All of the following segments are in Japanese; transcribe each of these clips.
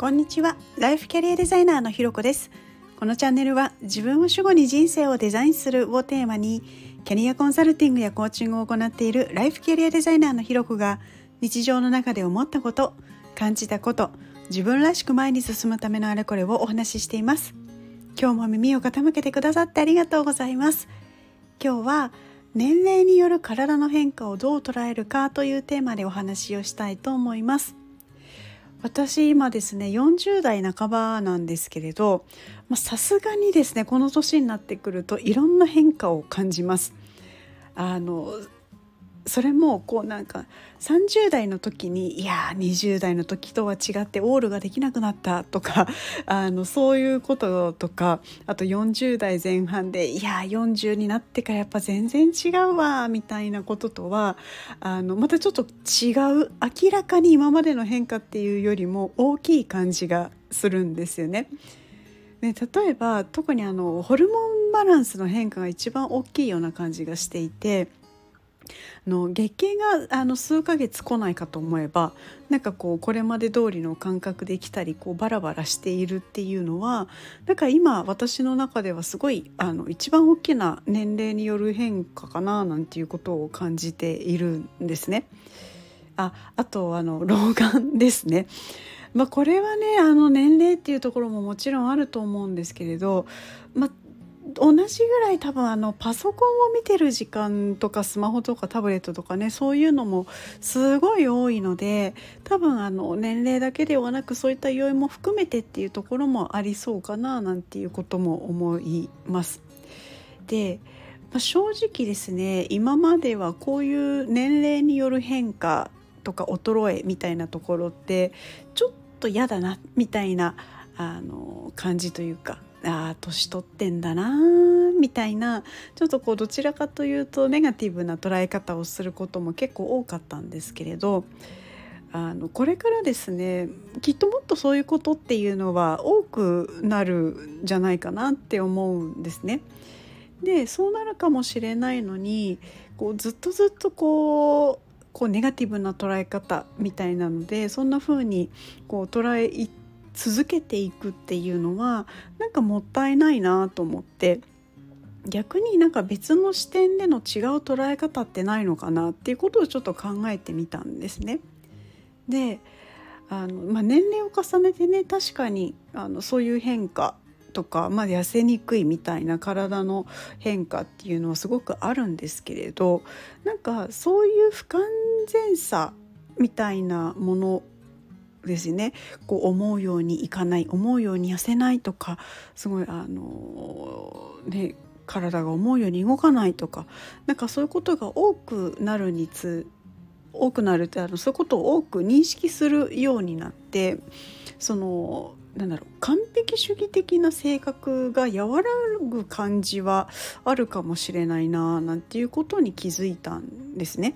こんにちは。ライフキャリアデザイナーのひろこです。このチャンネルは自分を主語に人生をデザインするをテーマにキャリアコンサルティングやコーチングを行っているライフキャリアデザイナーのひろこが日常の中で思ったこと感じたこと自分らしく前に進むためのあれこれをお話ししています。今日も耳を傾けてくださってありがとうございます。今日は年齢による体の変化をどう捉えるかというテーマでお話をしたいと思います。私今ですね40代半ばなんですけれどさすがにですねこの年になってくるといろんな変化を感じます。あのそれもこうなんか30代の時にいや20代の時とは違ってオールができなくなったとか あのそういうこととかあと40代前半でいや40になってからやっぱ全然違うわみたいなこととはあのまたちょっと違う明らかに今までの変化っていうよりも大きい感じがするんですよね。ね例えば特にあのホルモンバランスの変化が一番大きいような感じがしていて。の月経があの数ヶ月来ないかと思えばなんかこうこれまで通りの感覚できたりこうバラバラしているっていうのはなんか今私の中ではすごいあの一番大きな年齢による変化かななんていうことを感じているんですね。ああとあの 老眼ですね。まあ、これはねあの年齢っていうところももちろんあると思うんですけれど、まあ、同じぐらい多分あのパソコンを見てる時間とかスマホとかタブレットとかねそういうのもすごい多いので多分あの年齢だけではなくそういった要因も含めてっていうところもありそうかななんていうことも思います。で、まあ、正直ですね今まではこういう年齢による変化とか衰えみたいなところってちょっと嫌だなみたいなあの感じというかああ年取ってんだなみたいなちょっとこうどちらかというとネガティブな捉え方をすることも結構多かったんですけれどあのこれからですねきっともっとそういうことっていうのは多くなるんじゃないかなって思うんですね。でそうなるかもしれないのにこうずっとずっとこうこうネガティブな捉え方みたいなのでそんな風にこう捉え続けていくっていうのはなんかもったいないなと思って逆になんか別の視点での違う捉え方ってないのかなっていうことをちょっと考えてみたんですね。であの、まあ、年齢を重ねてね確かにあのそういう変化とか、まあ、痩せにくいみたいな体の変化っていうのはすごくあるんですけれどなんかそういう不完全さみたいなものですねこう思うようにいかない思うように痩せないとかすごいあのね体が思うように動かないとかなんかそういうことが多くなるにつ多くなるってあのそういうことを多く認識するようになってそのなんだろう完璧主義的な性格が和らぐ感じはあるかもしれないななんていうことに気づいたんですね。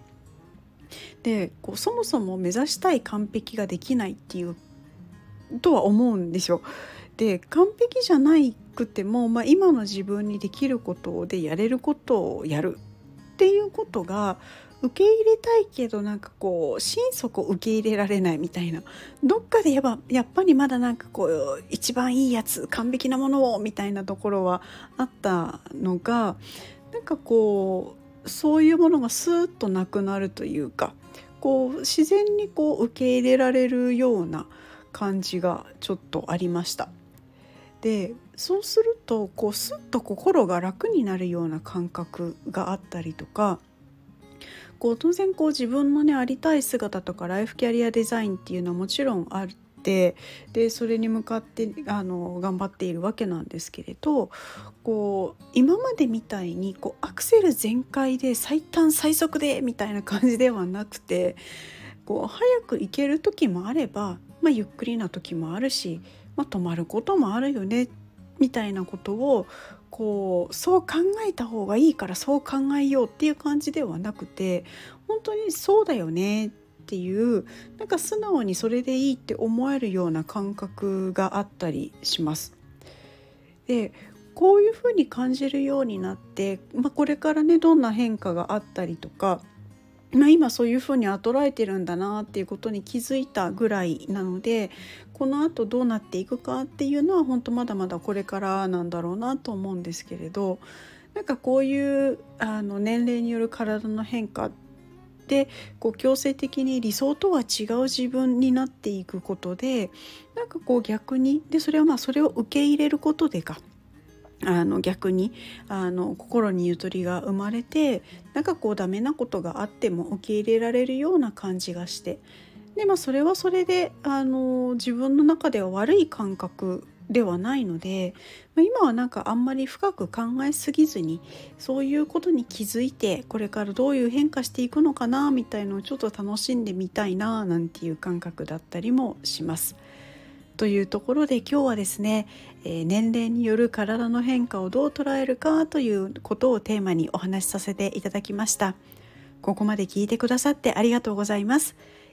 でこうそもそも目指したい完璧ができないっていうとは思うんですよ。で完璧じゃなくても、まあ、今の自分にできることでやれることをやるっていうことが受け入れたいけどなんかこう心底受け入れられないみたいなどっかでやっぱやっぱりまだなんかこう一番いいやつ完璧なものをみたいなところはあったのがなんかこうそういうものがスーッとなくなるというかこう自然にこう受け入れられるような感じがちょっとありました。でそうするとこうスッと心が楽になるような感覚があったりとかこう当然こう自分のねありたい姿とかライフキャリアデザインっていうのはもちろんあってでそれに向かってあの頑張っているわけなんですけれどこう今までみたいにこうアクセル全開で最短最速でみたいな感じではなくてこう早く行ける時もあれば、まあ、ゆっくりな時もあるし、まあ、止まることもあるよねみたいなことをこうそう考えた方がいいからそう考えようっていう感じではなくて本当にそうだよねってていうなんか素直にそれでいいって思えるような感覚があったりします。でこういうふうに感じるようになって、まあ、これからねどんな変化があったりとかまあ、今そういうふうにあ捉えてるんだなっていうことに気づいたぐらいなのでこのあとどうなっていくかっていうのは本当まだまだこれからなんだろうなと思うんですけれどなんかこういうあの年齢による体の変化ってこう強制的に理想とは違う自分になっていくことでなんかこう逆にでそれはまあそれを受け入れることでか。あの逆にあの心にゆとりが生まれてなんかこうダメなことがあっても受け入れられるような感じがして。で、まあ、それはそれであの自分の中では悪い感覚ではないので、今はなんかあんまり深く考えすぎずにそういうことに気づいてこれからどういう変化していくのかなみたいのをちょっと楽しんでみたいななんていう感覚だったりもします。というところで今日はですね、えー、年齢による体の変化をどう捉えるかということをテーマにお話しさせていただきましたここまで聞いてくださってありがとうございます